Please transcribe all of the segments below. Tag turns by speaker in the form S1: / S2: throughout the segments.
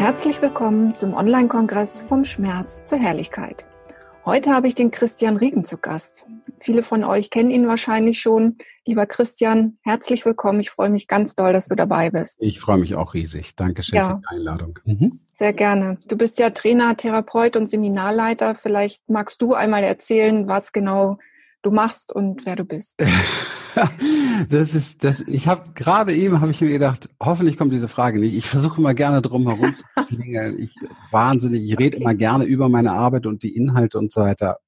S1: Herzlich willkommen zum Online-Kongress vom Schmerz zur Herrlichkeit. Heute habe ich den Christian Riegen zu Gast. Viele von euch kennen ihn wahrscheinlich schon. Lieber Christian, herzlich willkommen. Ich freue mich ganz doll, dass du dabei bist.
S2: Ich freue mich auch riesig. Dankeschön ja. für die Einladung.
S1: Mhm. Sehr gerne. Du bist ja Trainer, Therapeut und Seminarleiter. Vielleicht magst du einmal erzählen, was genau du machst und wer du bist.
S2: das ist das. Ich habe gerade eben habe ich mir gedacht, hoffentlich kommt diese Frage nicht. Ich versuche immer gerne drum herum zu klingeln. Ich wahnsinnig. Ich rede immer gerne über meine Arbeit und die Inhalte und so weiter.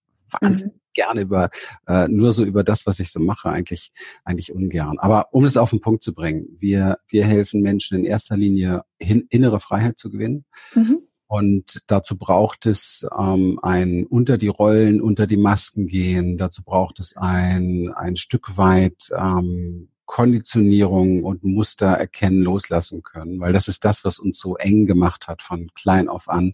S2: Wahnsinnig mhm. gerne über äh, nur so über das, was ich so mache. Eigentlich eigentlich ungern. Aber um es auf den Punkt zu bringen, wir wir helfen Menschen in erster Linie hin, innere Freiheit zu gewinnen. Mhm und dazu braucht es ähm, ein unter die Rollen, unter die Masken gehen. Dazu braucht es ein, ein Stück weit ähm, Konditionierung und Muster erkennen, loslassen können, weil das ist das, was uns so eng gemacht hat von klein auf an,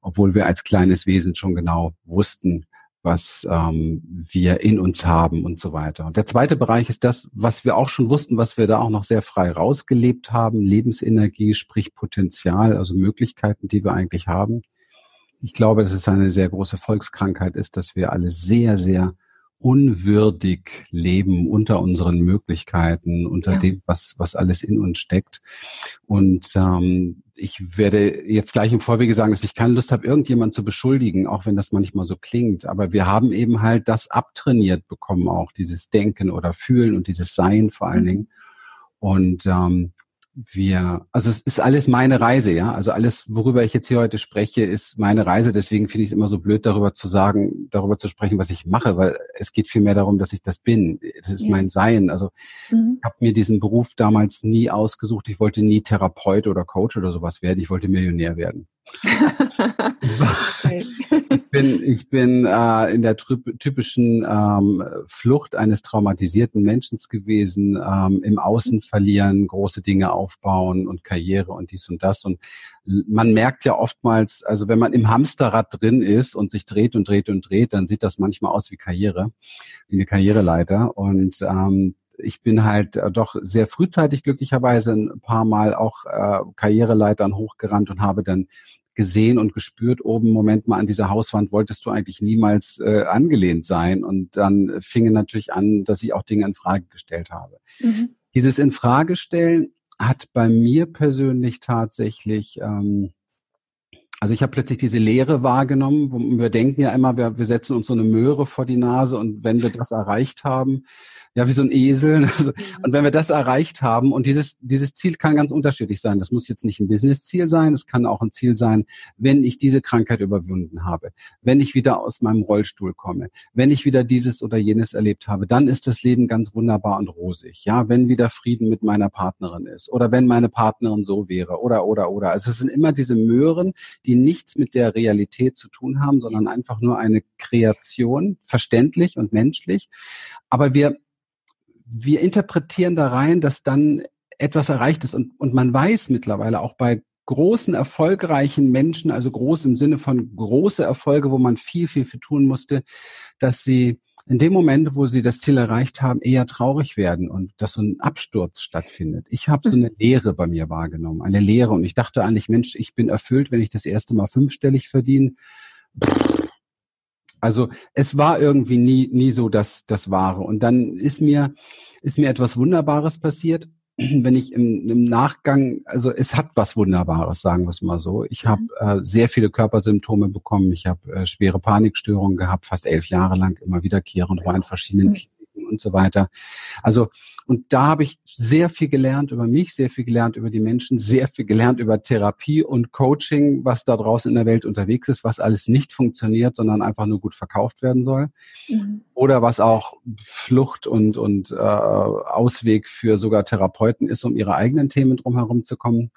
S2: obwohl wir als kleines Wesen schon genau wussten, was ähm, wir in uns haben und so weiter. Und der zweite Bereich ist das, was wir auch schon wussten, was wir da auch noch sehr frei rausgelebt haben, Lebensenergie, sprich Potenzial, also Möglichkeiten, die wir eigentlich haben. Ich glaube, dass es eine sehr große Volkskrankheit ist, dass wir alle sehr, sehr unwürdig leben unter unseren Möglichkeiten, unter ja. dem, was, was alles in uns steckt. Und ähm, ich werde jetzt gleich im Vorwege sagen, dass ich keine Lust habe, irgendjemand zu beschuldigen, auch wenn das manchmal so klingt. Aber wir haben eben halt das abtrainiert bekommen, auch dieses Denken oder Fühlen und dieses Sein vor allen mhm. Dingen. Und ähm, wir, also es ist alles meine Reise, ja. Also alles, worüber ich jetzt hier heute spreche, ist meine Reise. Deswegen finde ich es immer so blöd, darüber zu sagen, darüber zu sprechen, was ich mache, weil es geht viel mehr darum, dass ich das bin. Das ist ja. mein Sein. Also mhm. ich habe mir diesen Beruf damals nie ausgesucht. Ich wollte nie Therapeut oder Coach oder sowas werden. Ich wollte Millionär werden. Ich bin, ich bin äh, in der typischen ähm, Flucht eines traumatisierten Menschen gewesen, ähm, im Außen verlieren, große Dinge aufbauen und Karriere und dies und das. Und man merkt ja oftmals, also wenn man im Hamsterrad drin ist und sich dreht und dreht und dreht, dann sieht das manchmal aus wie Karriere, wie eine Karriereleiter. Und ähm, ich bin halt äh, doch sehr frühzeitig glücklicherweise ein paar Mal auch äh, Karriereleitern hochgerannt und habe dann gesehen und gespürt, oben, Moment mal, an dieser Hauswand wolltest du eigentlich niemals äh, angelehnt sein. Und dann fing natürlich an, dass ich auch Dinge in Frage gestellt habe. Mhm. Dieses in Frage stellen hat bei mir persönlich tatsächlich ähm, also ich habe plötzlich diese Leere wahrgenommen, wo wir denken ja immer, wir, wir setzen uns so eine Möhre vor die Nase und wenn wir das erreicht haben, ja, wie so ein Esel. Also, mhm. und wenn wir das erreicht haben, und dieses, dieses Ziel kann ganz unterschiedlich sein. Das muss jetzt nicht ein Business-Ziel sein. Es kann auch ein Ziel sein, wenn ich diese Krankheit überwunden habe, wenn ich wieder aus meinem Rollstuhl komme, wenn ich wieder dieses oder jenes erlebt habe, dann ist das Leben ganz wunderbar und rosig. Ja, wenn wieder Frieden mit meiner Partnerin ist oder wenn meine Partnerin so wäre oder, oder, oder. Also es sind immer diese Möhren, die nichts mit der Realität zu tun haben, sondern einfach nur eine Kreation, verständlich und menschlich. Aber wir wir interpretieren da rein, dass dann etwas erreicht ist. Und, und man weiß mittlerweile auch bei großen, erfolgreichen Menschen, also groß im Sinne von große Erfolge, wo man viel, viel für tun musste, dass sie in dem Moment, wo sie das Ziel erreicht haben, eher traurig werden und dass so ein Absturz stattfindet. Ich habe so eine Leere bei mir wahrgenommen, eine Leere. Und ich dachte eigentlich, Mensch, ich bin erfüllt, wenn ich das erste Mal fünfstellig verdiene. Also es war irgendwie nie, nie so das, das Wahre. Und dann ist mir, ist mir etwas Wunderbares passiert. Wenn ich im, im Nachgang, also es hat was Wunderbares, sagen wir es mal so. Ich habe mhm. äh, sehr viele Körpersymptome bekommen. Ich habe äh, schwere Panikstörungen gehabt, fast elf Jahre lang, immer wiederkehrend, war in verschiedenen und so weiter. Also, und da habe ich sehr viel gelernt über mich, sehr viel gelernt über die Menschen, sehr viel gelernt über Therapie und Coaching, was da draußen in der Welt unterwegs ist, was alles nicht funktioniert, sondern einfach nur gut verkauft werden soll. Mhm. Oder was auch Flucht und, und äh, Ausweg für sogar Therapeuten ist, um ihre eigenen Themen drumherum zu kommen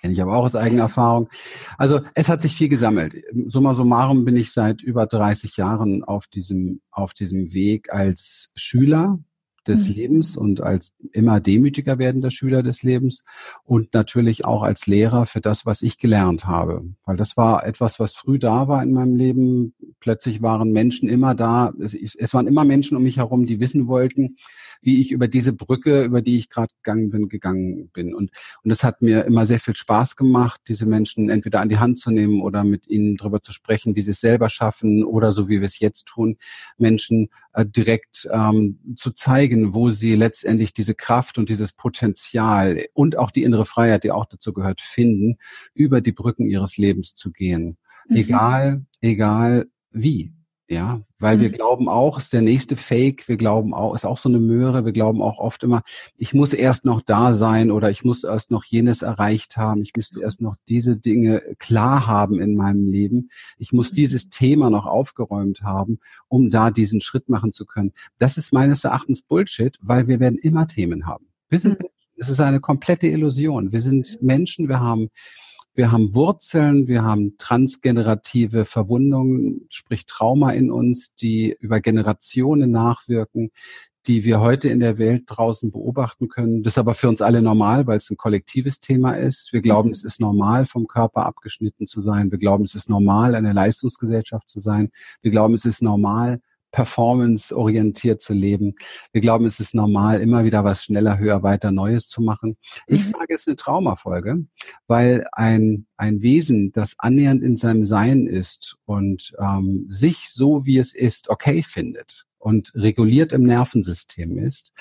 S2: kenne ich aber auch aus eigener Erfahrung. Also es hat sich viel gesammelt. Summa summarum bin ich seit über 30 Jahren auf diesem, auf diesem Weg als Schüler des mhm. Lebens und als immer demütiger werdender Schüler des Lebens und natürlich auch als Lehrer für das, was ich gelernt habe. Weil das war etwas, was früh da war in meinem Leben. Plötzlich waren Menschen immer da. Es, es waren immer Menschen um mich herum, die wissen wollten, wie ich über diese Brücke, über die ich gerade gegangen bin, gegangen bin. Und, und es hat mir immer sehr viel Spaß gemacht, diese Menschen entweder an die Hand zu nehmen oder mit ihnen darüber zu sprechen, wie sie es selber schaffen oder so wie wir es jetzt tun, Menschen äh, direkt ähm, zu zeigen, wo sie letztendlich diese Kraft und dieses Potenzial und auch die innere Freiheit, die auch dazu gehört, finden, über die Brücken ihres Lebens zu gehen. Mhm. Egal, egal wie. Ja, weil mhm. wir glauben auch, ist der nächste Fake, wir glauben auch, ist auch so eine Möhre, wir glauben auch oft immer, ich muss erst noch da sein oder ich muss erst noch jenes erreicht haben, ich müsste erst noch diese Dinge klar haben in meinem Leben, ich muss dieses Thema noch aufgeräumt haben, um da diesen Schritt machen zu können. Das ist meines Erachtens Bullshit, weil wir werden immer Themen haben. Wir sind, mhm. es ist eine komplette Illusion. Wir sind Menschen, wir haben wir haben Wurzeln, wir haben transgenerative Verwundungen, sprich Trauma in uns, die über Generationen nachwirken, die wir heute in der Welt draußen beobachten können. Das ist aber für uns alle normal, weil es ein kollektives Thema ist. Wir glauben, es ist normal, vom Körper abgeschnitten zu sein. Wir glauben, es ist normal, eine Leistungsgesellschaft zu sein. Wir glauben, es ist normal, performance-orientiert zu leben. Wir glauben, es ist normal, immer wieder was schneller, höher, weiter Neues zu machen. Ich mhm. sage, es ist eine Traumafolge, weil ein, ein Wesen, das annähernd in seinem Sein ist und ähm, sich so, wie es ist, okay findet, und reguliert im Nervensystem ist,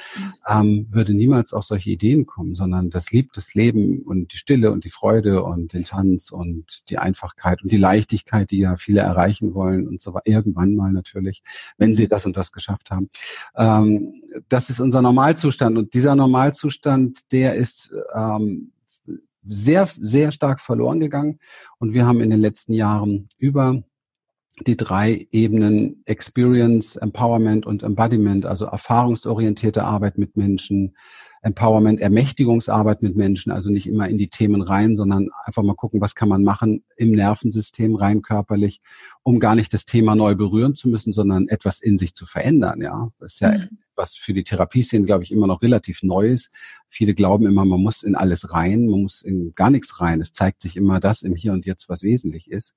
S2: ähm, würde niemals auf solche Ideen kommen, sondern das liebt das Leben und die Stille und die Freude und den Tanz und die Einfachkeit und die Leichtigkeit, die ja viele erreichen wollen und so weiter, irgendwann mal natürlich, wenn sie das und das geschafft haben. Ähm, das ist unser Normalzustand und dieser Normalzustand, der ist ähm, sehr, sehr stark verloren gegangen und wir haben in den letzten Jahren über die drei Ebenen Experience, Empowerment und Embodiment, also erfahrungsorientierte Arbeit mit Menschen, Empowerment, Ermächtigungsarbeit mit Menschen, also nicht immer in die Themen rein, sondern einfach mal gucken, was kann man machen im Nervensystem rein körperlich, um gar nicht das Thema neu berühren zu müssen, sondern etwas in sich zu verändern. Ja, das ist ja mhm. was für die Therapieszene, glaube ich, immer noch relativ Neues. Viele glauben immer, man muss in alles rein, man muss in gar nichts rein. Es zeigt sich immer das im Hier und Jetzt, was wesentlich ist.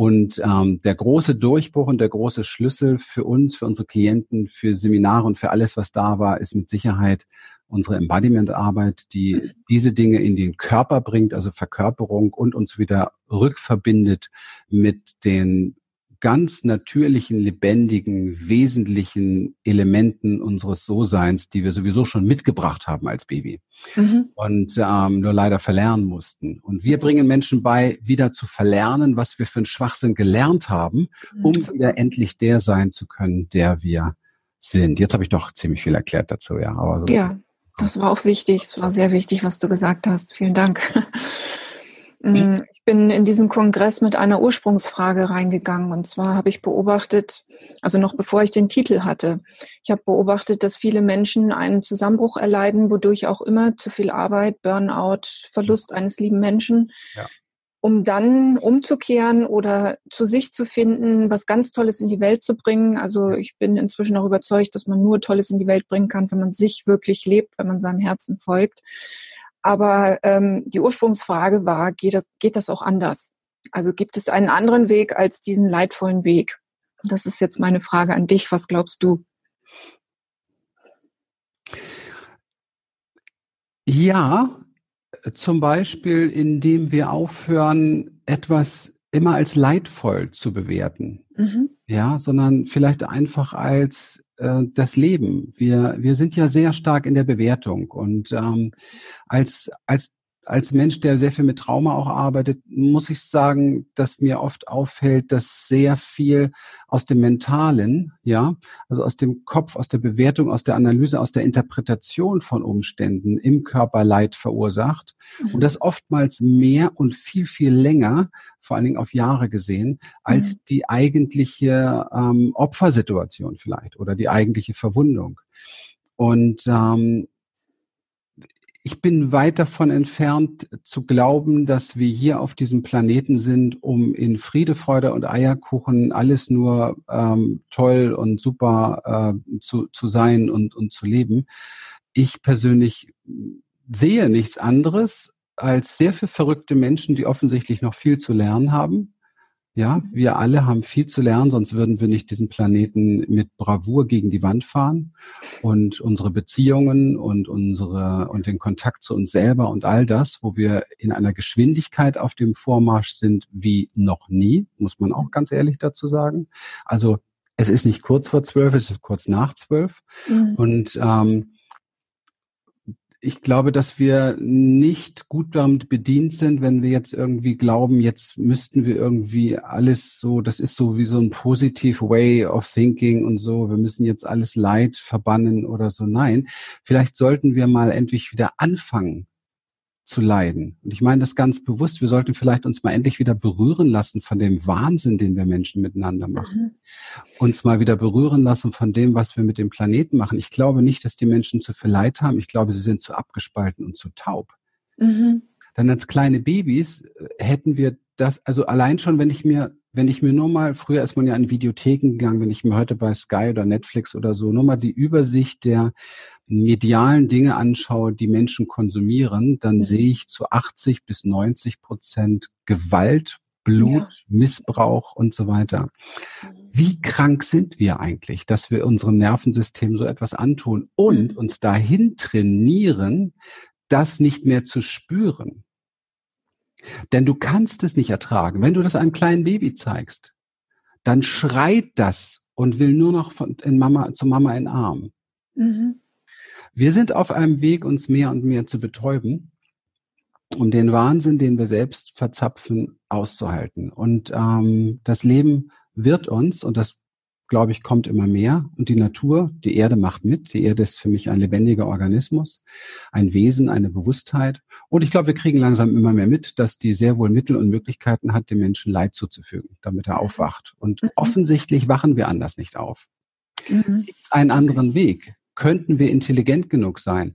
S2: Und ähm, der große Durchbruch und der große Schlüssel für uns, für unsere Klienten, für Seminare und für alles, was da war, ist mit Sicherheit unsere Embodiment-Arbeit, die diese Dinge in den Körper bringt, also Verkörperung und uns wieder rückverbindet mit den ganz natürlichen, lebendigen, wesentlichen Elementen unseres So-Seins, die wir sowieso schon mitgebracht haben als Baby mhm. und ähm, nur leider verlernen mussten. Und wir bringen Menschen bei, wieder zu verlernen, was wir für einen Schwachsinn gelernt haben, mhm. um wieder endlich der sein zu können, der wir sind. Jetzt habe ich doch ziemlich viel erklärt dazu, ja.
S1: Aber so ja, das war auch wichtig. Es war sehr wichtig, was du gesagt hast. Vielen Dank. Mm, ich bin in diesen Kongress mit einer Ursprungsfrage reingegangen. Und zwar habe ich beobachtet, also noch bevor ich den Titel hatte, ich habe beobachtet, dass viele Menschen einen Zusammenbruch erleiden, wodurch auch immer zu viel Arbeit, Burnout, Verlust eines lieben Menschen, ja. um dann umzukehren oder zu sich zu finden, was ganz Tolles in die Welt zu bringen. Also ich bin inzwischen auch überzeugt, dass man nur Tolles in die Welt bringen kann, wenn man sich wirklich lebt, wenn man seinem Herzen folgt. Aber ähm, die Ursprungsfrage war, geht das, geht das auch anders? Also gibt es einen anderen Weg als diesen leidvollen Weg? Das ist jetzt meine Frage an dich. Was glaubst du?
S2: Ja, zum Beispiel, indem wir aufhören, etwas immer als leidvoll zu bewerten. Mhm. Ja, sondern vielleicht einfach als äh, das Leben. Wir, wir sind ja sehr stark in der Bewertung und ähm, als, als als Mensch, der sehr viel mit Trauma auch arbeitet, muss ich sagen, dass mir oft auffällt, dass sehr viel aus dem Mentalen, ja, also aus dem Kopf, aus der Bewertung, aus der Analyse, aus der Interpretation von Umständen im Körper Leid verursacht mhm. und das oftmals mehr und viel, viel länger, vor allen Dingen auf Jahre gesehen, als mhm. die eigentliche ähm, Opfersituation vielleicht oder die eigentliche Verwundung. Und ähm, ich bin weit davon entfernt zu glauben, dass wir hier auf diesem Planeten sind, um in Friede, Freude und Eierkuchen alles nur ähm, toll und super äh, zu, zu sein und, und zu leben. Ich persönlich sehe nichts anderes als sehr viele verrückte Menschen, die offensichtlich noch viel zu lernen haben ja, wir alle haben viel zu lernen, sonst würden wir nicht diesen Planeten mit Bravour gegen die Wand fahren und unsere Beziehungen und unsere und den Kontakt zu uns selber und all das, wo wir in einer Geschwindigkeit auf dem Vormarsch sind wie noch nie, muss man auch ganz ehrlich dazu sagen. Also es ist nicht kurz vor zwölf, es ist kurz nach zwölf mhm. und ähm, ich glaube, dass wir nicht gut damit bedient sind, wenn wir jetzt irgendwie glauben, jetzt müssten wir irgendwie alles so, das ist so wie so ein positive way of thinking und so, wir müssen jetzt alles Leid verbannen oder so. Nein, vielleicht sollten wir mal endlich wieder anfangen, zu leiden. Und ich meine das ganz bewusst. Wir sollten vielleicht uns mal endlich wieder berühren lassen von dem Wahnsinn, den wir Menschen miteinander machen. Mhm. Uns mal wieder berühren lassen von dem, was wir mit dem Planeten machen. Ich glaube nicht, dass die Menschen zu viel Leid haben. Ich glaube, sie sind zu abgespalten und zu taub. Mhm. Dann als kleine Babys äh, hätten wir das, also allein schon, wenn ich mir wenn ich mir nur mal, früher ist man ja in Videotheken gegangen, wenn ich mir heute bei Sky oder Netflix oder so nur mal die Übersicht der medialen Dinge anschaue, die Menschen konsumieren, dann mhm. sehe ich zu 80 bis 90 Prozent Gewalt, Blut, ja. Missbrauch und so weiter. Mhm. Wie krank sind wir eigentlich, dass wir unserem Nervensystem so etwas antun und mhm. uns dahin trainieren, das nicht mehr zu spüren? Denn du kannst es nicht ertragen. Wenn du das einem kleinen Baby zeigst, dann schreit das und will nur noch von, in Mama, zu Mama in Arm. Mhm. Wir sind auf einem Weg, uns mehr und mehr zu betäuben, um den Wahnsinn, den wir selbst verzapfen, auszuhalten. Und ähm, das Leben wird uns, und das glaube ich, kommt immer mehr. Und die Natur, die Erde macht mit. Die Erde ist für mich ein lebendiger Organismus, ein Wesen, eine Bewusstheit. Und ich glaube, wir kriegen langsam immer mehr mit, dass die sehr wohl Mittel und Möglichkeiten hat, dem Menschen Leid zuzufügen, damit er aufwacht. Und mhm. offensichtlich wachen wir anders nicht auf. Mhm. Gibt es einen anderen Weg? Könnten wir intelligent genug sein?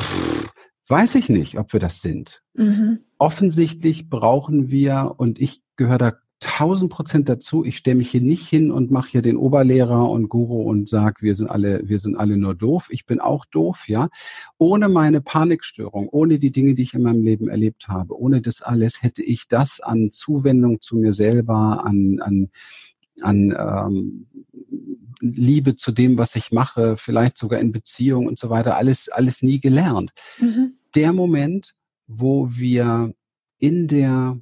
S2: Pff, weiß ich nicht, ob wir das sind. Mhm. Offensichtlich brauchen wir, und ich gehöre da tausend Prozent dazu. Ich stelle mich hier nicht hin und mache hier den Oberlehrer und Guru und sag, wir sind alle, wir sind alle nur doof. Ich bin auch doof, ja. Ohne meine Panikstörung, ohne die Dinge, die ich in meinem Leben erlebt habe, ohne das alles hätte ich das an Zuwendung zu mir selber, an, an, an ähm, Liebe zu dem, was ich mache, vielleicht sogar in Beziehung und so weiter, alles, alles nie gelernt. Mhm. Der Moment, wo wir in der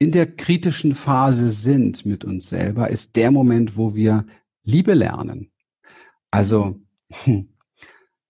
S2: in der kritischen Phase sind mit uns selber, ist der Moment, wo wir Liebe lernen. Also, hm,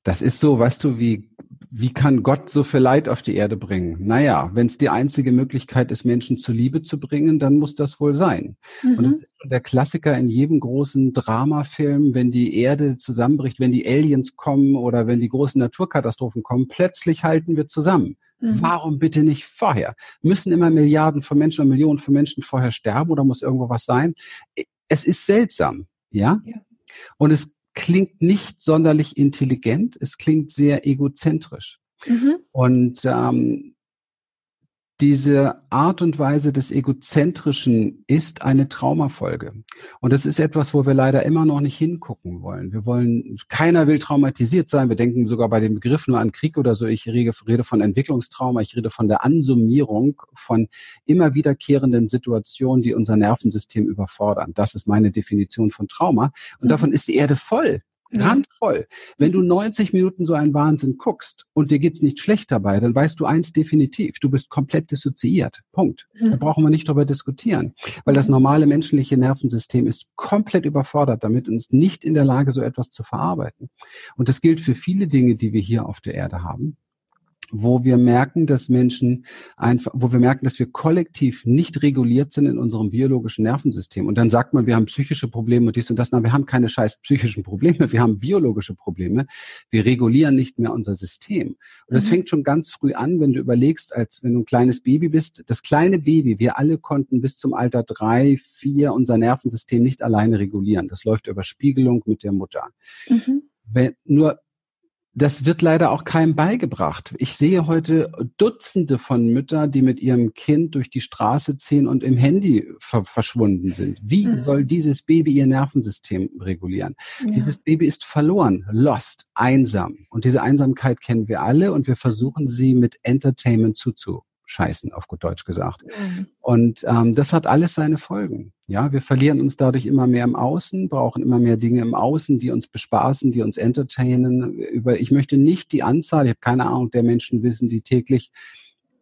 S2: das ist so, weißt du, wie, wie kann Gott so viel Leid auf die Erde bringen? Naja, wenn es die einzige Möglichkeit ist, Menschen zur Liebe zu bringen, dann muss das wohl sein. Mhm. Und das ist der Klassiker in jedem großen Dramafilm, wenn die Erde zusammenbricht, wenn die Aliens kommen oder wenn die großen Naturkatastrophen kommen, plötzlich halten wir zusammen. Mhm. Warum bitte nicht vorher? Müssen immer Milliarden von Menschen und Millionen von Menschen vorher sterben oder muss irgendwo was sein? Es ist seltsam, ja? ja. Und es klingt nicht sonderlich intelligent, es klingt sehr egozentrisch. Mhm. Und ähm, diese Art und Weise des Egozentrischen ist eine Traumafolge. Und das ist etwas, wo wir leider immer noch nicht hingucken wollen. Wir wollen, keiner will traumatisiert sein. Wir denken sogar bei dem Begriff nur an Krieg oder so. Ich rede, von Entwicklungstrauma. Ich rede von der Ansummierung von immer wiederkehrenden Situationen, die unser Nervensystem überfordern. Das ist meine Definition von Trauma. Und mhm. davon ist die Erde voll randvoll. Wenn du 90 Minuten so einen Wahnsinn guckst und dir geht's nicht schlecht dabei, dann weißt du eins definitiv, du bist komplett dissoziiert. Punkt. Da brauchen wir nicht drüber diskutieren, weil das normale menschliche Nervensystem ist komplett überfordert damit und ist nicht in der Lage, so etwas zu verarbeiten. Und das gilt für viele Dinge, die wir hier auf der Erde haben wo wir merken, dass Menschen einfach, wo wir merken, dass wir kollektiv nicht reguliert sind in unserem biologischen Nervensystem. Und dann sagt man, wir haben psychische Probleme und dies und das. Nein, wir haben keine scheiß psychischen Probleme. Wir haben biologische Probleme. Wir regulieren nicht mehr unser System. Und das mhm. fängt schon ganz früh an, wenn du überlegst, als wenn du ein kleines Baby bist. Das kleine Baby, wir alle konnten bis zum Alter drei, vier unser Nervensystem nicht alleine regulieren. Das läuft über Spiegelung mit der Mutter. Mhm. Wenn, nur das wird leider auch keinem beigebracht. Ich sehe heute Dutzende von Müttern, die mit ihrem Kind durch die Straße ziehen und im Handy ver verschwunden sind. Wie mhm. soll dieses Baby ihr Nervensystem regulieren? Ja. Dieses Baby ist verloren, lost, einsam. Und diese Einsamkeit kennen wir alle und wir versuchen sie mit Entertainment zuzu scheißen, auf gut Deutsch gesagt. Mhm. Und ähm, das hat alles seine Folgen. Ja, wir verlieren uns dadurch immer mehr im Außen, brauchen immer mehr Dinge im Außen, die uns bespaßen, die uns entertainen. Über, ich möchte nicht die Anzahl, ich habe keine Ahnung, der Menschen wissen, die täglich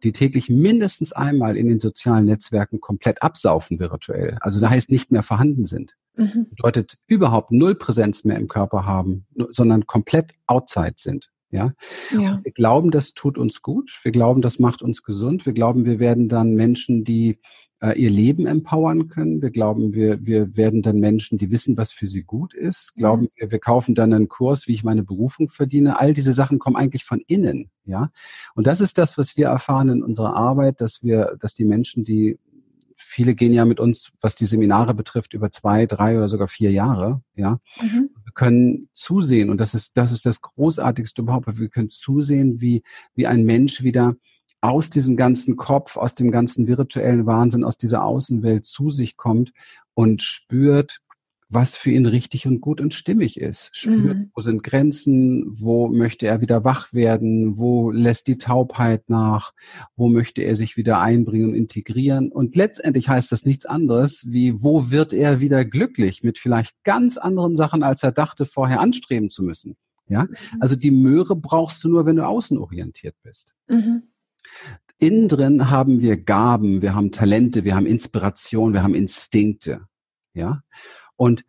S2: die täglich mindestens einmal in den sozialen Netzwerken komplett absaufen virtuell. Also da heißt nicht mehr vorhanden sind. Mhm. Bedeutet überhaupt null Präsenz mehr im Körper haben, sondern komplett outside sind. Ja? ja. Wir glauben, das tut uns gut. Wir glauben, das macht uns gesund. Wir glauben, wir werden dann Menschen, die äh, ihr Leben empowern können. Wir glauben, wir, wir werden dann Menschen, die wissen, was für sie gut ist. Glauben mhm. wir, wir kaufen dann einen Kurs, wie ich meine Berufung verdiene. All diese Sachen kommen eigentlich von innen. Ja. Und das ist das, was wir erfahren in unserer Arbeit, dass wir, dass die Menschen, die viele gehen ja mit uns, was die Seminare betrifft, über zwei, drei oder sogar vier Jahre, ja. Mhm. Wir können zusehen, und das ist, das ist das Großartigste überhaupt, wir können zusehen, wie, wie ein Mensch wieder aus diesem ganzen Kopf, aus dem ganzen virtuellen Wahnsinn, aus dieser Außenwelt zu sich kommt und spürt, was für ihn richtig und gut und stimmig ist. Spürt, mhm. wo sind Grenzen, wo möchte er wieder wach werden, wo lässt die Taubheit nach, wo möchte er sich wieder einbringen und integrieren. Und letztendlich heißt das nichts anderes, wie wo wird er wieder glücklich mit vielleicht ganz anderen Sachen, als er dachte, vorher anstreben zu müssen. Ja, mhm. also die Möhre brauchst du nur, wenn du außenorientiert bist. Mhm. Innen drin haben wir Gaben, wir haben Talente, wir haben Inspiration, wir haben Instinkte. Ja. Und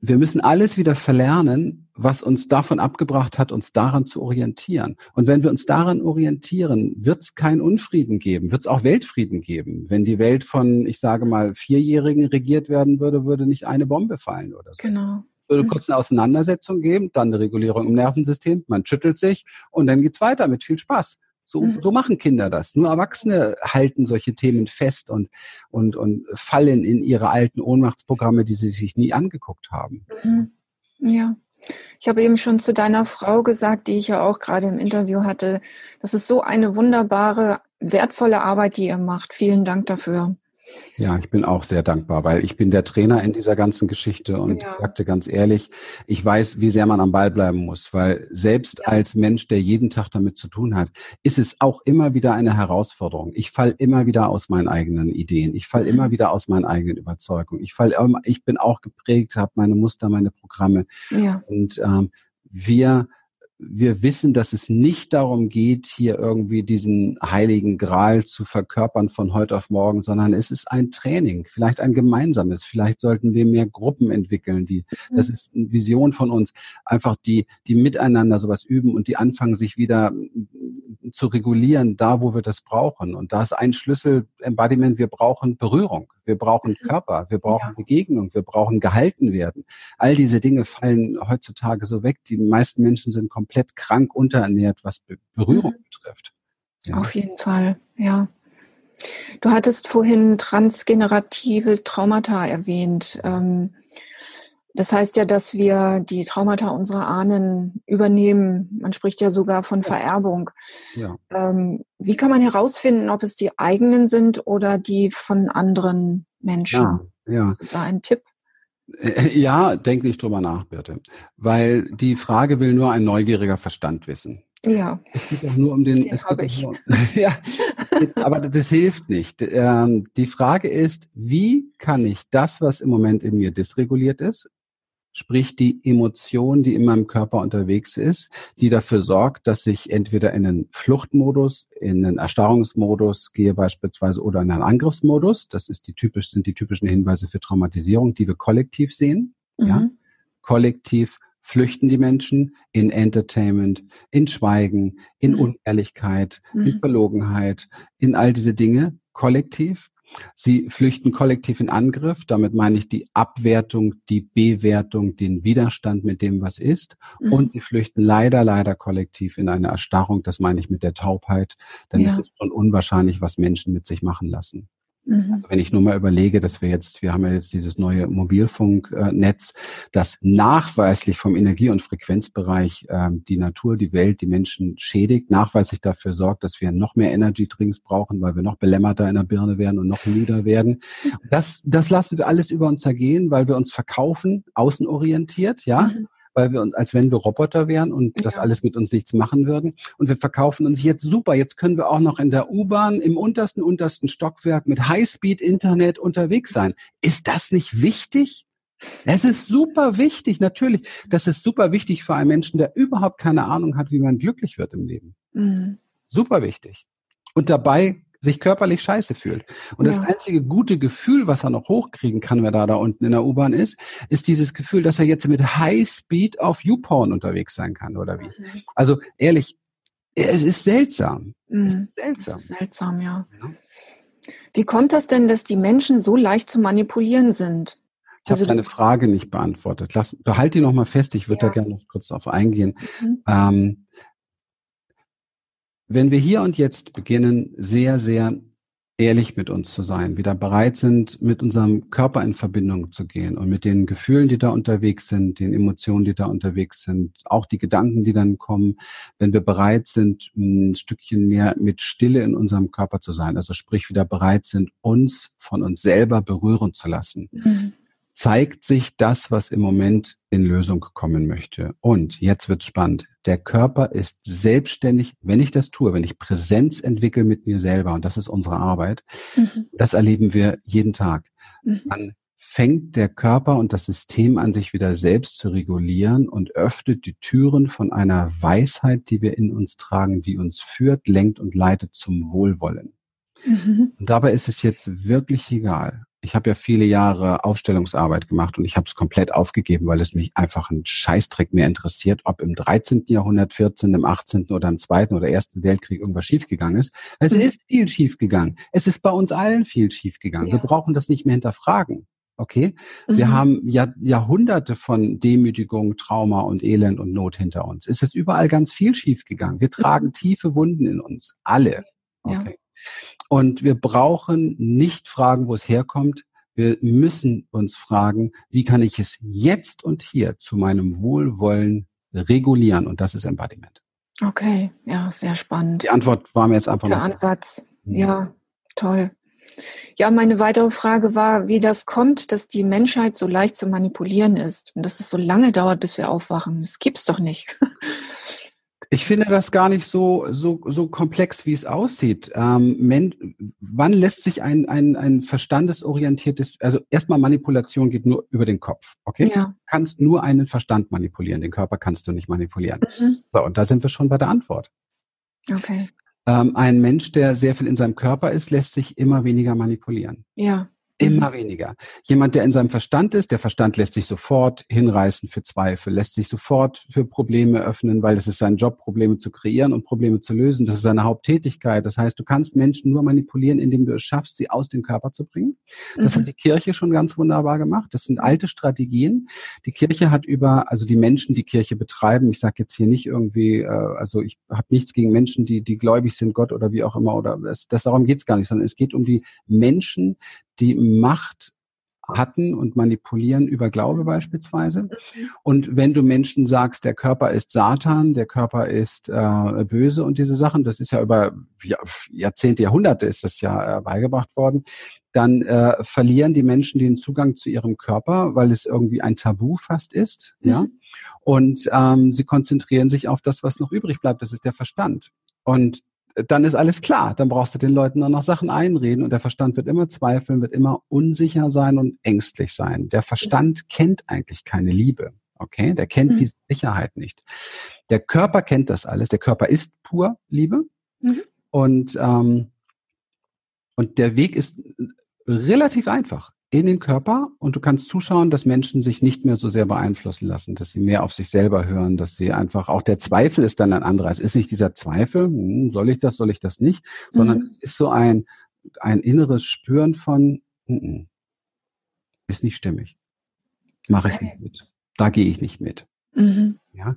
S2: wir müssen alles wieder verlernen, was uns davon abgebracht hat, uns daran zu orientieren. Und wenn wir uns daran orientieren, wird es keinen Unfrieden geben, wird es auch Weltfrieden geben. Wenn die Welt von, ich sage mal, Vierjährigen regiert werden würde, würde nicht eine Bombe fallen oder so. Genau. Es würde mhm. kurz eine Auseinandersetzung geben, dann eine Regulierung im Nervensystem, man schüttelt sich und dann geht's weiter mit viel Spaß. So, mhm. so machen Kinder das. Nur Erwachsene halten solche Themen fest und, und, und fallen in ihre alten Ohnmachtsprogramme, die sie sich nie angeguckt haben.
S1: Mhm. Ja. Ich habe eben schon zu deiner Frau gesagt, die ich ja auch gerade im Interview hatte, das ist so eine wunderbare, wertvolle Arbeit, die ihr macht. Vielen Dank dafür.
S2: Ja, ich bin auch sehr dankbar, weil ich bin der Trainer in dieser ganzen Geschichte und ja. sagte ganz ehrlich, ich weiß, wie sehr man am Ball bleiben muss, weil selbst ja. als Mensch, der jeden Tag damit zu tun hat, ist es auch immer wieder eine Herausforderung. Ich fall immer wieder aus meinen eigenen Ideen, ich fall mhm. immer wieder aus meinen eigenen Überzeugungen. Ich fall, ich bin auch geprägt, habe meine Muster, meine Programme ja. und ähm, wir wir wissen, dass es nicht darum geht, hier irgendwie diesen heiligen Gral zu verkörpern von heute auf morgen, sondern es ist ein Training, vielleicht ein gemeinsames. Vielleicht sollten wir mehr Gruppen entwickeln, die, das mhm. ist eine Vision von uns, einfach die, die miteinander sowas üben und die anfangen, sich wieder zu regulieren, da wo wir das brauchen. Und da ist ein Schlüssel Embodiment, wir brauchen Berührung. Wir brauchen mhm. Körper, wir brauchen ja. Begegnung, wir brauchen gehalten werden. All diese Dinge fallen heutzutage so weg. Die meisten Menschen sind komplett krank unterernährt, was Be Berührung mhm. betrifft.
S1: Ja. Auf jeden Fall, ja. Du hattest vorhin transgenerative Traumata erwähnt. Ähm, das heißt ja, dass wir die Traumata unserer Ahnen übernehmen. Man spricht ja sogar von Vererbung. Ja. Ähm, wie kann man herausfinden, ob es die eigenen sind oder die von anderen Menschen? Ja, ja. Da ein Tipp?
S2: Äh, ja, denk nicht drüber nach, Birte. Weil die Frage will nur ein neugieriger Verstand wissen. Ja. Es geht auch nur um den. es geht nur, ja, aber das hilft nicht. Ähm, die Frage ist, wie kann ich das, was im Moment in mir dysreguliert ist, sprich die Emotion, die in meinem Körper unterwegs ist, die dafür sorgt, dass ich entweder in einen Fluchtmodus, in einen Erstarrungsmodus gehe beispielsweise oder in einen Angriffsmodus. Das ist die typisch, sind die typischen Hinweise für Traumatisierung, die wir kollektiv sehen. Mhm. Ja? Kollektiv flüchten die Menschen in Entertainment, in Schweigen, in mhm. Unehrlichkeit, mhm. in Verlogenheit, in all diese Dinge kollektiv. Sie flüchten kollektiv in Angriff. Damit meine ich die Abwertung, die Bewertung, den Widerstand mit dem, was ist. Mhm. Und sie flüchten leider, leider kollektiv in eine Erstarrung. Das meine ich mit der Taubheit. Denn ja. es ist schon unwahrscheinlich, was Menschen mit sich machen lassen. Mhm. Also wenn ich nur mal überlege, dass wir jetzt, wir haben ja jetzt dieses neue Mobilfunknetz, das nachweislich vom Energie- und Frequenzbereich ähm, die Natur, die Welt, die Menschen schädigt, nachweislich dafür sorgt, dass wir noch mehr Energy Drinks brauchen, weil wir noch belämmerter in der Birne werden und noch müder werden. Das, das lassen wir alles über uns ergehen, weil wir uns verkaufen, außenorientiert, ja. Mhm weil wir uns, als wenn wir Roboter wären und ja. das alles mit uns nichts machen würden. Und wir verkaufen uns jetzt super. Jetzt können wir auch noch in der U-Bahn im untersten, untersten Stockwerk mit Highspeed-Internet unterwegs sein. Ist das nicht wichtig? Es ist super wichtig, natürlich. Das ist super wichtig für einen Menschen, der überhaupt keine Ahnung hat, wie man glücklich wird im Leben. Mhm. Super wichtig. Und dabei sich körperlich scheiße fühlt. Und ja. das einzige gute Gefühl, was er noch hochkriegen kann, wenn er da, unten in der U-Bahn ist, ist dieses Gefühl, dass er jetzt mit High Speed auf YouPorn unterwegs sein kann, oder wie? Mhm. Also ehrlich, es ist seltsam.
S1: Mhm. Es ist seltsam. Es ist seltsam, ja. ja. Wie kommt das denn, dass die Menschen so leicht zu manipulieren sind?
S2: Ich also habe deine Frage nicht beantwortet. Lass, behalte die noch mal fest. Ich würde ja. da gerne noch kurz darauf eingehen. Mhm. Ähm, wenn wir hier und jetzt beginnen, sehr, sehr ehrlich mit uns zu sein, wieder bereit sind, mit unserem Körper in Verbindung zu gehen und mit den Gefühlen, die da unterwegs sind, den Emotionen, die da unterwegs sind, auch die Gedanken, die dann kommen, wenn wir bereit sind, ein Stückchen mehr mit Stille in unserem Körper zu sein, also sprich wieder bereit sind, uns von uns selber berühren zu lassen. Mhm zeigt sich das, was im Moment in Lösung kommen möchte. Und jetzt wird's spannend. Der Körper ist selbstständig, wenn ich das tue, wenn ich Präsenz entwickle mit mir selber, und das ist unsere Arbeit, mhm. das erleben wir jeden Tag. Mhm. Dann fängt der Körper und das System an, sich wieder selbst zu regulieren und öffnet die Türen von einer Weisheit, die wir in uns tragen, die uns führt, lenkt und leitet zum Wohlwollen. Mhm. Und dabei ist es jetzt wirklich egal, ich habe ja viele Jahre Aufstellungsarbeit gemacht und ich habe es komplett aufgegeben, weil es mich einfach ein Scheißtrick mehr interessiert, ob im 13. Jahrhundert, 14., im 18. oder im Zweiten oder Ersten Weltkrieg irgendwas schiefgegangen ist. Es mhm. ist viel schiefgegangen. Es ist bei uns allen viel schiefgegangen. Ja. Wir brauchen das nicht mehr hinterfragen. Okay? Mhm. Wir haben ja Jahrhunderte von Demütigung, Trauma und Elend und Not hinter uns. Es ist überall ganz viel schiefgegangen. Wir tragen mhm. tiefe Wunden in uns. Alle. Okay. Ja. Und wir brauchen nicht fragen, wo es herkommt. Wir müssen uns fragen, wie kann ich es jetzt und hier zu meinem Wohlwollen regulieren? Und das ist Embodiment.
S1: Okay, ja, sehr spannend.
S2: Die Antwort war mir jetzt einfach
S1: Der Ansatz, mhm. ja, toll. Ja, meine weitere Frage war, wie das kommt, dass die Menschheit so leicht zu manipulieren ist und dass es so lange dauert, bis wir aufwachen. Das gibt's doch nicht.
S2: Ich finde das gar nicht so, so, so komplex, wie es aussieht. Ähm, wann lässt sich ein, ein, ein verstandesorientiertes, also erstmal Manipulation geht nur über den Kopf, okay? Ja. Du kannst nur einen Verstand manipulieren, den Körper kannst du nicht manipulieren. Mhm. So, und da sind wir schon bei der Antwort.
S1: Okay.
S2: Ähm, ein Mensch, der sehr viel in seinem Körper ist, lässt sich immer weniger manipulieren.
S1: Ja.
S2: Immer mhm. weniger. Jemand, der in seinem Verstand ist, der Verstand lässt sich sofort hinreißen für Zweifel, lässt sich sofort für Probleme öffnen, weil es ist sein Job, Probleme zu kreieren und Probleme zu lösen. Das ist seine Haupttätigkeit. Das heißt, du kannst Menschen nur manipulieren, indem du es schaffst, sie aus dem Körper zu bringen. Das mhm. hat die Kirche schon ganz wunderbar gemacht. Das sind alte Strategien. Die Kirche hat über, also die Menschen, die Kirche betreiben, ich sage jetzt hier nicht irgendwie, äh, also ich habe nichts gegen Menschen, die, die gläubig sind, Gott oder wie auch immer, oder das, das darum geht's gar nicht, sondern es geht um die Menschen, die Macht hatten und manipulieren über Glaube beispielsweise. Und wenn du Menschen sagst, der Körper ist Satan, der Körper ist äh, böse und diese Sachen, das ist ja über Jahrzehnte, Jahrhunderte ist das ja äh, beigebracht worden, dann äh, verlieren die Menschen den Zugang zu ihrem Körper, weil es irgendwie ein Tabu fast ist, mhm. ja. Und ähm, sie konzentrieren sich auf das, was noch übrig bleibt, das ist der Verstand. Und dann ist alles klar. Dann brauchst du den Leuten dann noch Sachen einreden und der Verstand wird immer zweifeln, wird immer unsicher sein und ängstlich sein. Der Verstand kennt eigentlich keine Liebe. Okay, der kennt mhm. die Sicherheit nicht. Der Körper kennt das alles. Der Körper ist pur Liebe mhm. und ähm, und der Weg ist relativ einfach in den Körper und du kannst zuschauen, dass Menschen sich nicht mehr so sehr beeinflussen lassen, dass sie mehr auf sich selber hören, dass sie einfach, auch der Zweifel ist dann ein anderer. Es ist nicht dieser Zweifel, hm, soll ich das, soll ich das nicht, sondern mhm. es ist so ein, ein inneres Spüren von, mm, ist nicht stimmig. Mache ich nicht mit. Da gehe ich nicht mit. Mhm. Ja.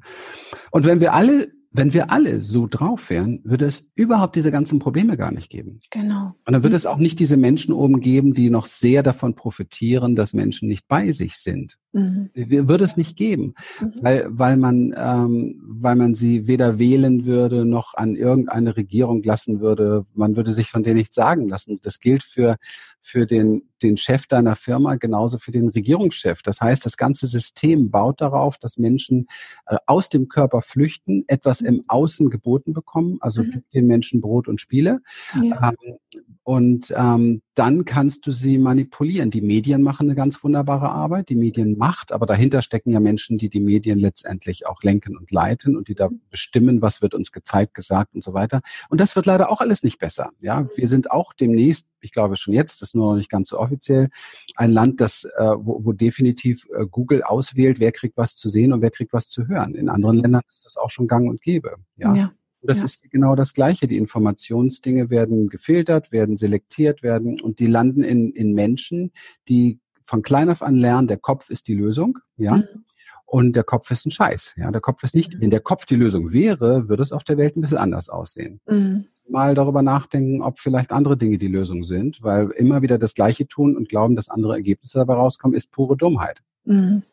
S2: Und wenn wir alle wenn wir alle so drauf wären, würde es überhaupt diese ganzen Probleme gar nicht geben.
S1: Genau.
S2: Und dann würde es auch nicht diese Menschen oben geben, die noch sehr davon profitieren, dass Menschen nicht bei sich sind. Mhm. Würde es nicht geben, mhm. weil, weil, man, ähm, weil man sie weder wählen würde, noch an irgendeine Regierung lassen würde. Man würde sich von denen nichts sagen lassen. Das gilt für, für den, den Chef deiner Firma, genauso für den Regierungschef. Das heißt, das ganze System baut darauf, dass Menschen äh, aus dem Körper flüchten, etwas im Außen geboten bekommen, also mhm. den Menschen Brot und Spiele. Ja. Ähm, und ähm, dann kannst du sie manipulieren. Die Medien machen eine ganz wunderbare Arbeit, die Medienmacht, aber dahinter stecken ja Menschen, die die Medien letztendlich auch lenken und leiten und die da bestimmen, was wird uns gezeigt, gesagt und so weiter. Und das wird leider auch alles nicht besser. Ja, wir sind auch demnächst, ich glaube schon jetzt, das ist nur noch nicht ganz so offiziell, ein Land, das äh, wo, wo definitiv äh, Google auswählt, wer kriegt was zu sehen und wer kriegt was zu hören. In anderen Ländern ist das auch schon Gang und Gäbe. Ja. ja. Und das ja. ist genau das Gleiche. Die Informationsdinge werden gefiltert, werden selektiert werden und die landen in, in Menschen, die von klein auf an lernen, der Kopf ist die Lösung, ja. Mhm. Und der Kopf ist ein Scheiß, ja. Der Kopf ist nicht, wenn der Kopf die Lösung wäre, würde es auf der Welt ein bisschen anders aussehen. Mhm. Mal darüber nachdenken, ob vielleicht andere Dinge die Lösung sind, weil immer wieder das Gleiche tun und glauben, dass andere Ergebnisse dabei rauskommen, ist pure Dummheit.
S1: Mhm.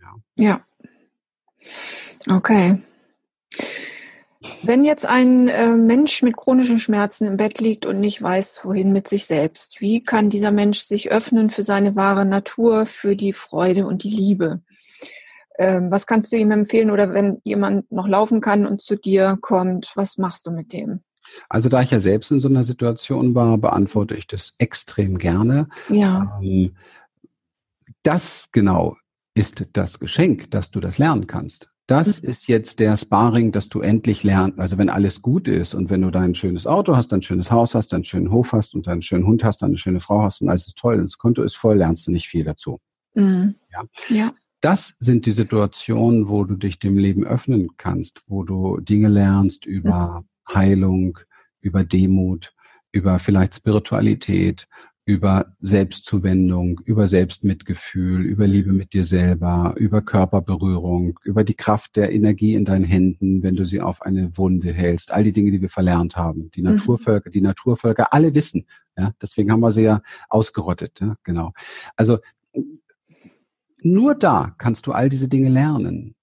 S1: Ja. ja. Okay. Wenn jetzt ein äh, Mensch mit chronischen Schmerzen im Bett liegt und nicht weiß, wohin mit sich selbst, wie kann dieser Mensch sich öffnen für seine wahre Natur, für die Freude und die Liebe? Ähm, was kannst du ihm empfehlen oder wenn jemand noch laufen kann und zu dir kommt, was machst du mit dem?
S2: Also da ich ja selbst in so einer Situation war, beantworte ich das extrem gerne.
S1: Ja. Ähm,
S2: das genau ist das Geschenk, dass du das lernen kannst. Das mhm. ist jetzt der Sparring, dass du endlich lernst. Also wenn alles gut ist und wenn du dein schönes Auto hast, dein schönes Haus hast, deinen schönen Hof hast und deinen schönen Hund hast, deine schöne Frau hast und alles ist toll, das Konto ist voll, lernst du nicht viel dazu.
S1: Mhm. Ja. ja.
S2: Das sind die Situationen, wo du dich dem Leben öffnen kannst, wo du Dinge lernst über mhm. Heilung, über Demut, über vielleicht Spiritualität, über Selbstzuwendung, über Selbstmitgefühl, über Liebe mit dir selber, über Körperberührung, über die Kraft der Energie in deinen Händen, wenn du sie auf eine Wunde hältst. All die Dinge, die wir verlernt haben. Die mhm. Naturvölker, die Naturvölker, alle wissen. Ja, deswegen haben wir sie ja ausgerottet. Ja, genau. Also nur da kannst du all diese Dinge lernen.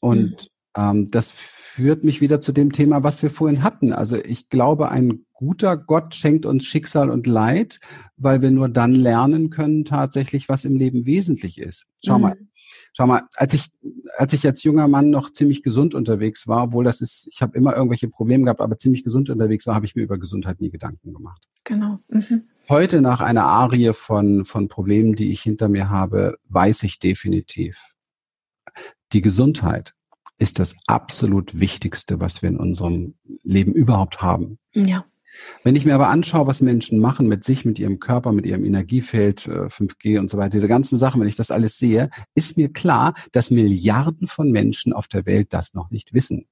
S2: Und mhm. Ähm, das führt mich wieder zu dem Thema, was wir vorhin hatten. Also ich glaube, ein guter Gott schenkt uns Schicksal und Leid, weil wir nur dann lernen können tatsächlich, was im Leben wesentlich ist. Schau mhm. mal, schau mal, als ich als ich als junger Mann noch ziemlich gesund unterwegs war, obwohl das ist, ich habe immer irgendwelche Probleme gehabt, aber ziemlich gesund unterwegs war, habe ich mir über Gesundheit nie Gedanken gemacht.
S1: Genau. Mhm.
S2: Heute nach einer Arie von von Problemen, die ich hinter mir habe, weiß ich definitiv, die Gesundheit ist das absolut Wichtigste, was wir in unserem Leben überhaupt haben.
S1: Ja.
S2: Wenn ich mir aber anschaue, was Menschen machen mit sich, mit ihrem Körper, mit ihrem Energiefeld, 5G äh, und so weiter, diese ganzen Sachen, wenn ich das alles sehe, ist mir klar, dass Milliarden von Menschen auf der Welt das noch nicht wissen.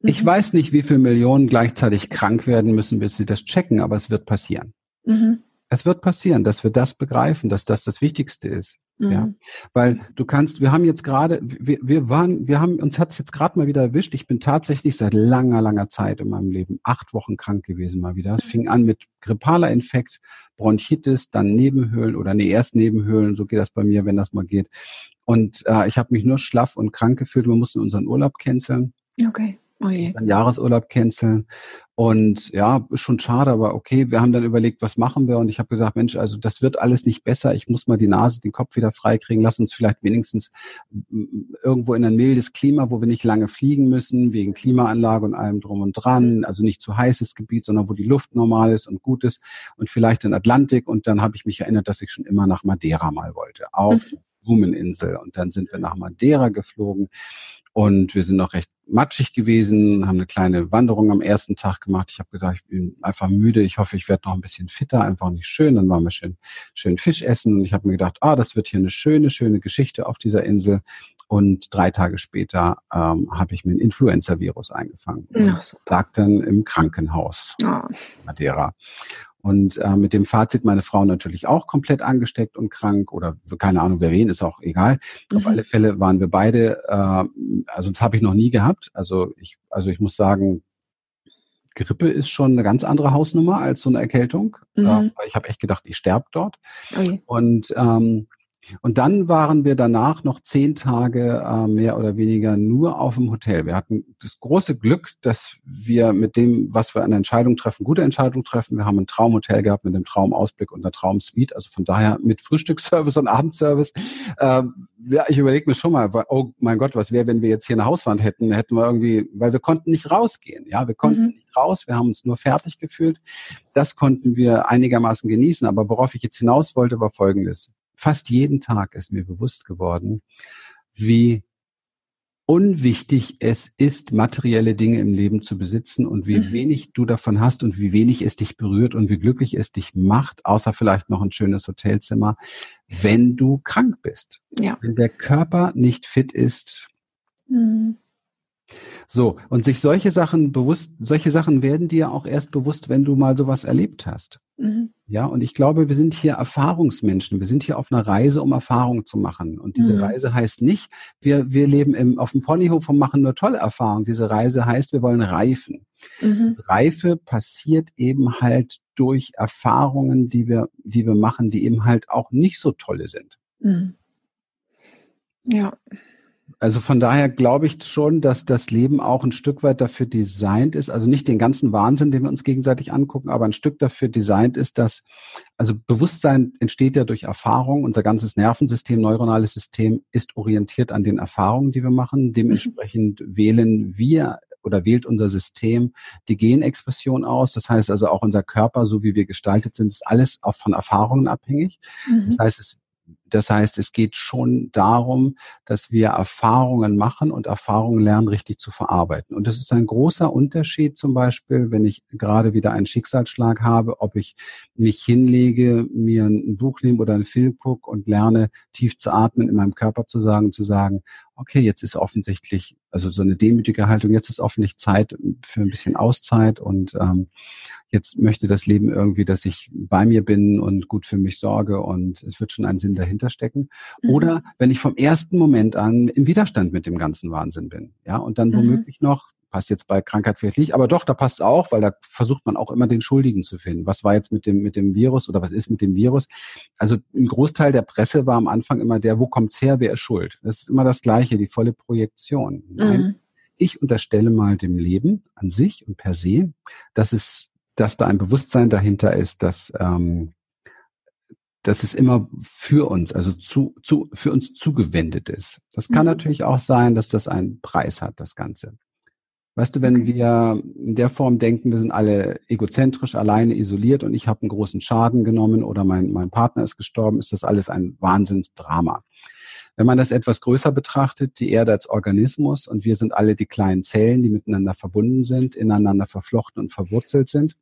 S2: Mhm. Ich weiß nicht, wie viele Millionen gleichzeitig krank werden müssen, bis sie das checken, aber es wird passieren. Mhm. Es wird passieren, dass wir das begreifen, dass das das Wichtigste ist. Mhm. Ja, weil du kannst, wir haben jetzt gerade, wir, wir waren, wir haben, uns hat's jetzt gerade mal wieder erwischt. Ich bin tatsächlich seit langer, langer Zeit in meinem Leben acht Wochen krank gewesen mal wieder. Es fing an mit grippaler Infekt, Bronchitis, dann Nebenhöhlen oder nee, erst Nebenhöhlen, so geht das bei mir, wenn das mal geht. Und äh, ich habe mich nur schlaff und krank gefühlt. Wir mussten unseren Urlaub canceln.
S1: Okay. Oh
S2: Dann Jahresurlaub canceln. Und ja, ist schon schade, aber okay, wir haben dann überlegt, was machen wir? Und ich habe gesagt, Mensch, also das wird alles nicht besser. Ich muss mal die Nase, den Kopf wieder freikriegen. Lass uns vielleicht wenigstens irgendwo in ein mildes Klima, wo wir nicht lange fliegen müssen, wegen Klimaanlage und allem drum und dran. Also nicht zu heißes Gebiet, sondern wo die Luft normal ist und gut ist. Und vielleicht in Atlantik. Und dann habe ich mich erinnert, dass ich schon immer nach Madeira mal wollte. Auf mhm. Blumeninsel. Und dann sind wir nach Madeira geflogen. Und wir sind noch recht matschig gewesen, haben eine kleine Wanderung am ersten Tag gemacht. Ich habe gesagt, ich bin einfach müde. Ich hoffe, ich werde noch ein bisschen fitter, einfach nicht schön. Dann waren wir schön, schön Fisch essen. Und ich habe mir gedacht, ah, das wird hier eine schöne, schöne Geschichte auf dieser Insel. Und drei Tage später ähm, habe ich mir ein Influenza-Virus eingefangen.
S1: Ach,
S2: lag dann im Krankenhaus oh. Madeira. Und äh, mit dem Fazit, meine Frau natürlich auch komplett angesteckt und krank oder keine Ahnung, wer wen, ist auch egal. Mhm. Auf alle Fälle waren wir beide, äh, also das habe ich noch nie gehabt. Also ich, also ich muss sagen, Grippe ist schon eine ganz andere Hausnummer als so eine Erkältung. Mhm. Äh, ich habe echt gedacht, ich sterbe dort. Okay. Und ähm, und dann waren wir danach noch zehn Tage äh, mehr oder weniger nur auf dem Hotel. Wir hatten das große Glück, dass wir mit dem, was wir an Entscheidung treffen, gute Entscheidungen treffen. Wir haben ein Traumhotel gehabt mit einem Traumausblick und einer Traumsuite. Also von daher mit Frühstücksservice und Abendservice. Äh, ja, ich überlege mir schon mal, oh mein Gott, was wäre, wenn wir jetzt hier eine Hauswand hätten? Hätten wir irgendwie, weil wir konnten nicht rausgehen. Ja, wir konnten mhm. nicht raus. Wir haben uns nur fertig gefühlt. Das konnten wir einigermaßen genießen. Aber worauf ich jetzt hinaus wollte, war Folgendes fast jeden Tag ist mir bewusst geworden, wie unwichtig es ist, materielle Dinge im Leben zu besitzen und wie mhm. wenig du davon hast und wie wenig es dich berührt und wie glücklich es dich macht, außer vielleicht noch ein schönes Hotelzimmer, wenn du krank bist. Ja. Wenn der Körper nicht fit ist, mhm. So, und sich solche Sachen bewusst, solche Sachen werden dir auch erst bewusst, wenn du mal sowas erlebt hast. Mhm. Ja, und ich glaube, wir sind hier Erfahrungsmenschen. Wir sind hier auf einer Reise, um Erfahrungen zu machen. Und diese mhm. Reise heißt nicht, wir, wir leben im, auf dem Ponyhof und machen nur tolle Erfahrungen. Diese Reise heißt, wir wollen reifen. Mhm. Reife passiert eben halt durch Erfahrungen, die wir, die wir machen, die eben halt auch nicht so tolle sind. Mhm.
S1: Ja.
S2: Also von daher glaube ich schon, dass das Leben auch ein Stück weit dafür designt ist, also nicht den ganzen Wahnsinn, den wir uns gegenseitig angucken, aber ein Stück dafür designt ist, dass, also Bewusstsein entsteht ja durch Erfahrung. Unser ganzes Nervensystem, neuronales System ist orientiert an den Erfahrungen, die wir machen. Dementsprechend wählen wir oder wählt unser System die Genexpression aus. Das heißt also auch unser Körper, so wie wir gestaltet sind, ist alles auch von Erfahrungen abhängig. Mhm. Das heißt, es das heißt, es geht schon darum, dass wir Erfahrungen machen und Erfahrungen lernen, richtig zu verarbeiten. Und das ist ein großer Unterschied zum Beispiel, wenn ich gerade wieder einen Schicksalsschlag habe, ob ich mich hinlege, mir ein Buch nehme oder einen Film gucke und lerne, tief zu atmen, in meinem Körper zu sagen, zu sagen, okay, jetzt ist offensichtlich, also so eine demütige Haltung, jetzt ist offensichtlich Zeit für ein bisschen Auszeit und ähm, jetzt möchte das Leben irgendwie, dass ich bei mir bin und gut für mich sorge und es wird schon ein Sinn dahinter stecken. Mhm. Oder wenn ich vom ersten Moment an im Widerstand mit dem ganzen Wahnsinn bin, ja, und dann mhm. womöglich noch passt jetzt bei Krankheit vielleicht nicht, aber doch, da passt auch, weil da versucht man auch immer den Schuldigen zu finden. Was war jetzt mit dem, mit dem Virus oder was ist mit dem Virus? Also ein Großteil der Presse war am Anfang immer der, wo kommt's her, wer ist schuld? Das ist immer das Gleiche, die volle Projektion. Nein, mhm. ich unterstelle mal dem Leben an sich und per se, dass es, dass da ein Bewusstsein dahinter ist, dass, ähm, dass es immer für uns, also zu, zu, für uns zugewendet ist. Das kann mhm. natürlich auch sein, dass das einen Preis hat, das Ganze. Weißt du, wenn okay. wir in der Form denken, wir sind alle egozentrisch, alleine isoliert und ich habe einen großen Schaden genommen oder mein, mein Partner ist gestorben, ist das alles ein Wahnsinnsdrama. Wenn man das etwas größer betrachtet, die Erde als Organismus und wir sind alle die kleinen Zellen, die miteinander verbunden sind, ineinander verflochten und verwurzelt sind,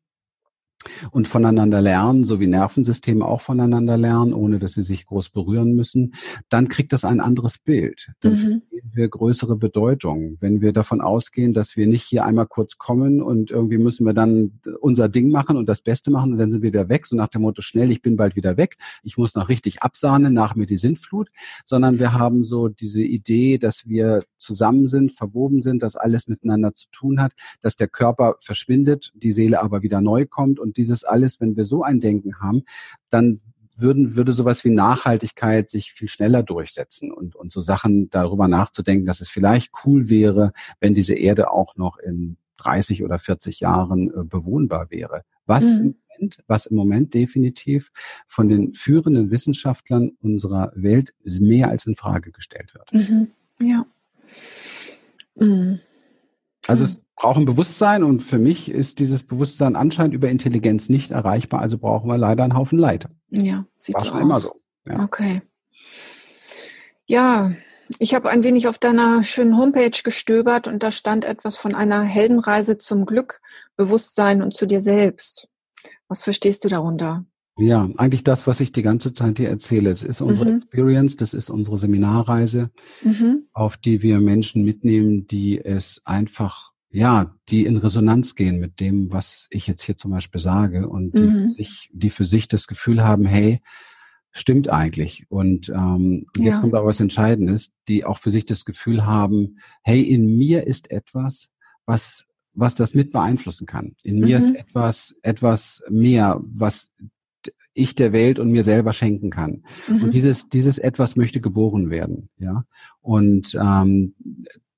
S2: und voneinander lernen, so wie Nervensysteme auch voneinander lernen, ohne dass sie sich groß berühren müssen, dann kriegt das ein anderes Bild. Dann mhm. wir größere Bedeutung. Wenn wir davon ausgehen, dass wir nicht hier einmal kurz kommen und irgendwie müssen wir dann unser Ding machen und das Beste machen und dann sind wir wieder weg, so nach dem Motto, schnell, ich bin bald wieder weg, ich muss noch richtig absahnen, nach mir die Sintflut, sondern wir haben so diese Idee, dass wir zusammen sind, verwoben sind, dass alles miteinander zu tun hat, dass der Körper verschwindet, die Seele aber wieder neu kommt und dieses alles, wenn wir so ein Denken haben, dann würden, würde sowas wie Nachhaltigkeit sich viel schneller durchsetzen und, und so Sachen darüber nachzudenken, dass es vielleicht cool wäre, wenn diese Erde auch noch in 30 oder 40 Jahren äh, bewohnbar wäre. Was, mhm. im Moment, was im Moment definitiv von den führenden Wissenschaftlern unserer Welt mehr als in Frage gestellt wird.
S1: Mhm. Ja.
S2: Mhm. Also es brauchen Bewusstsein und für mich ist dieses Bewusstsein anscheinend über Intelligenz nicht erreichbar, also brauchen wir leider einen Haufen Leid.
S1: Ja, sieht
S2: War
S1: so
S2: schon
S1: aus.
S2: immer so.
S1: Ja. Okay. Ja, ich habe ein wenig auf deiner schönen Homepage gestöbert und da stand etwas von einer Heldenreise zum Glück, Bewusstsein und zu dir selbst. Was verstehst du darunter?
S2: Ja, eigentlich das, was ich die ganze Zeit dir erzähle. Es ist unsere mhm. Experience, das ist unsere Seminarreise, mhm. auf die wir Menschen mitnehmen, die es einfach ja, die in Resonanz gehen mit dem, was ich jetzt hier zum Beispiel sage und die, mhm. für, sich, die für sich das Gefühl haben, hey, stimmt eigentlich. Und ähm, ja. jetzt kommt aber was Entscheidendes, die auch für sich das Gefühl haben, hey, in mir ist etwas, was was das mit beeinflussen kann. In mir mhm. ist etwas etwas mehr, was ich der Welt und mir selber schenken kann. Mhm. Und dieses dieses etwas möchte geboren werden, ja. Und ähm,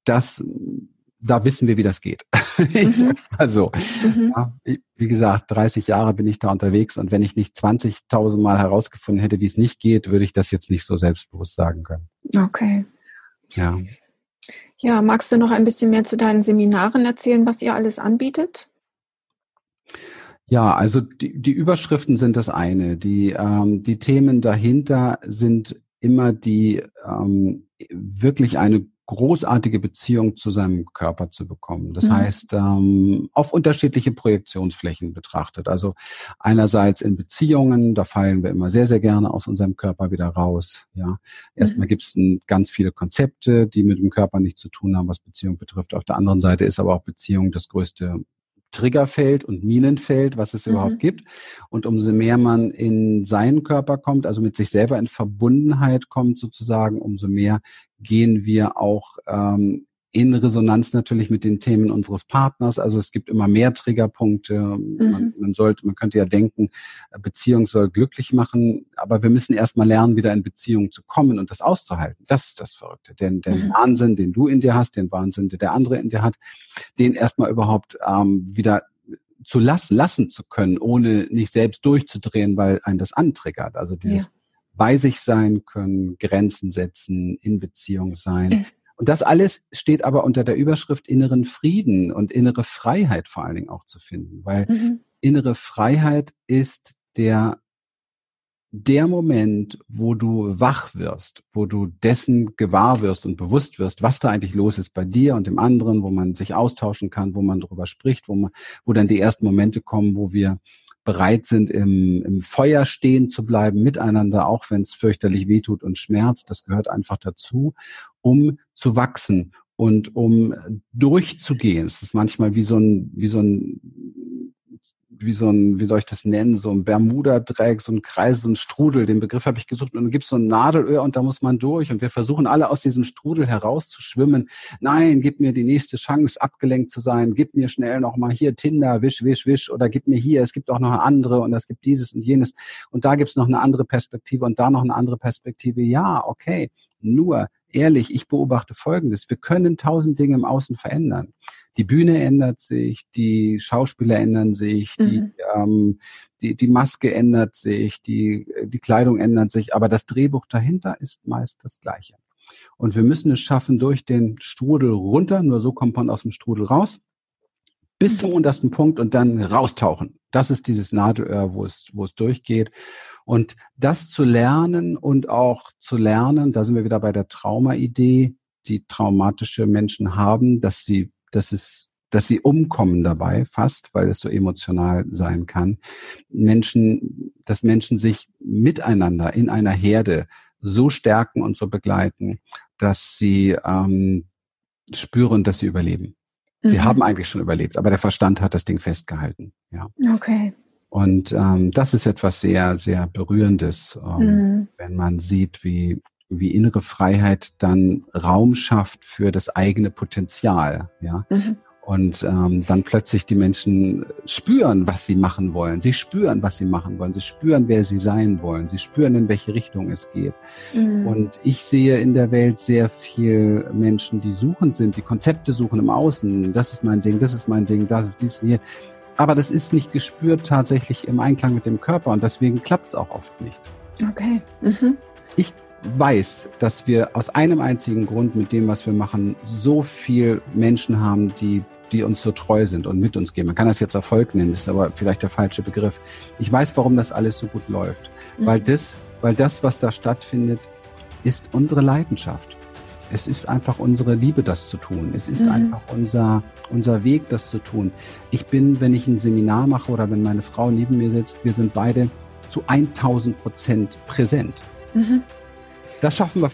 S2: das da wissen wir, wie das geht. ich mhm. sag's mal so. Mhm. Ja, wie gesagt, 30 Jahre bin ich da unterwegs und wenn ich nicht 20.000 Mal herausgefunden hätte, wie es nicht geht, würde ich das jetzt nicht so selbstbewusst sagen können.
S1: Okay.
S2: Ja.
S1: Ja, magst du noch ein bisschen mehr zu deinen Seminaren erzählen, was ihr alles anbietet?
S2: Ja, also die, die Überschriften sind das eine. Die, ähm, die Themen dahinter sind immer die ähm, wirklich eine großartige Beziehung zu seinem Körper zu bekommen. Das mhm. heißt, ähm, auf unterschiedliche Projektionsflächen betrachtet. Also einerseits in Beziehungen, da fallen wir immer sehr, sehr gerne aus unserem Körper wieder raus. Ja, erstmal mhm. gibt es ganz viele Konzepte, die mit dem Körper nichts zu tun haben, was Beziehung betrifft. Auf der anderen Seite ist aber auch Beziehung das größte Triggerfeld und Minenfeld, was es mhm. überhaupt gibt. Und umso mehr man in seinen Körper kommt, also mit sich selber in Verbundenheit kommt sozusagen, umso mehr gehen wir auch ähm, in Resonanz natürlich mit den Themen unseres Partners. Also es gibt immer mehr Triggerpunkte. Mhm. Man, man, sollte, man könnte ja denken, Beziehung soll glücklich machen, aber wir müssen erstmal lernen, wieder in Beziehung zu kommen und das auszuhalten. Das ist das Verrückte. Den, den mhm. Wahnsinn, den du in dir hast, den Wahnsinn, den der andere in dir hat, den erstmal überhaupt ähm, wieder zu lassen, lassen zu können, ohne nicht selbst durchzudrehen, weil ein das antriggert. Also dieses ja. bei sich sein können, Grenzen setzen, in Beziehung sein. Mhm und das alles steht aber unter der Überschrift inneren Frieden und innere Freiheit vor allen Dingen auch zu finden, weil mhm. innere Freiheit ist der der Moment, wo du wach wirst, wo du dessen gewahr wirst und bewusst wirst, was da eigentlich los ist bei dir und dem anderen, wo man sich austauschen kann, wo man darüber spricht, wo man, wo dann die ersten Momente kommen, wo wir bereit sind, im, im Feuer stehen zu bleiben, miteinander, auch wenn es fürchterlich wehtut und schmerzt. Das gehört einfach dazu, um zu wachsen und um durchzugehen. Es ist manchmal wie so ein, wie so ein wie so ein, wie soll ich das nennen, so ein Bermuda-Dreieck, so ein Kreis, so ein Strudel. Den Begriff habe ich gesucht. Und dann gibt es so ein Nadelöhr und da muss man durch. Und wir versuchen alle aus diesem Strudel herauszuschwimmen. Nein, gib mir die nächste Chance, abgelenkt zu sein. Gib mir schnell noch mal hier Tinder, wisch, wisch, wisch. Oder gib mir hier, es gibt auch noch eine andere und es gibt dieses und jenes. Und da gibt es noch eine andere Perspektive und da noch eine andere Perspektive. Ja, okay. Nur, ehrlich, ich beobachte Folgendes. Wir können tausend Dinge im Außen verändern die Bühne ändert sich, die Schauspieler ändern sich, mhm. die, ähm, die, die Maske ändert sich, die, die Kleidung ändert sich, aber das Drehbuch dahinter ist meist das gleiche. Und wir müssen es schaffen, durch den Strudel runter, nur so kommt man aus dem Strudel raus, bis zum untersten Punkt und dann raustauchen. Das ist dieses Nadelöhr, wo es, wo es durchgeht. Und das zu lernen und auch zu lernen, da sind wir wieder bei der Trauma-Idee, die traumatische Menschen haben, dass sie dass es dass sie umkommen dabei, fast, weil es so emotional sein kann. Menschen, dass Menschen sich miteinander in einer Herde so stärken und so begleiten, dass sie ähm, spüren, dass sie überleben. Sie mhm. haben eigentlich schon überlebt, aber der Verstand hat das Ding festgehalten. Ja.
S1: Okay.
S2: Und ähm, das ist etwas sehr, sehr Berührendes, ähm, mhm. wenn man sieht, wie wie innere Freiheit dann Raum schafft für das eigene Potenzial, ja. Mhm. Und ähm, dann plötzlich die Menschen spüren, was sie machen wollen. Sie spüren, was sie machen wollen. Sie spüren, wer sie sein wollen. Sie spüren, in welche Richtung es geht. Mhm. Und ich sehe in der Welt sehr viel Menschen, die suchend sind, die Konzepte suchen im Außen. Das ist mein Ding, das ist mein Ding, das ist dies hier. Aber das ist nicht gespürt tatsächlich im Einklang mit dem Körper und deswegen klappt es auch oft nicht.
S1: Okay. Mhm.
S2: Ich weiß, dass wir aus einem einzigen Grund mit dem, was wir machen, so viel Menschen haben, die die uns so treu sind und mit uns gehen. Man kann das jetzt Erfolg nennen, ist aber vielleicht der falsche Begriff. Ich weiß, warum das alles so gut läuft. Mhm. Weil das, weil das, was da stattfindet, ist unsere Leidenschaft. Es ist einfach unsere Liebe, das zu tun. Es ist mhm. einfach unser, unser Weg, das zu tun. Ich bin, wenn ich ein Seminar mache oder wenn meine Frau neben mir sitzt, wir sind beide zu 1000 Prozent präsent. Mhm. Das schaffen wir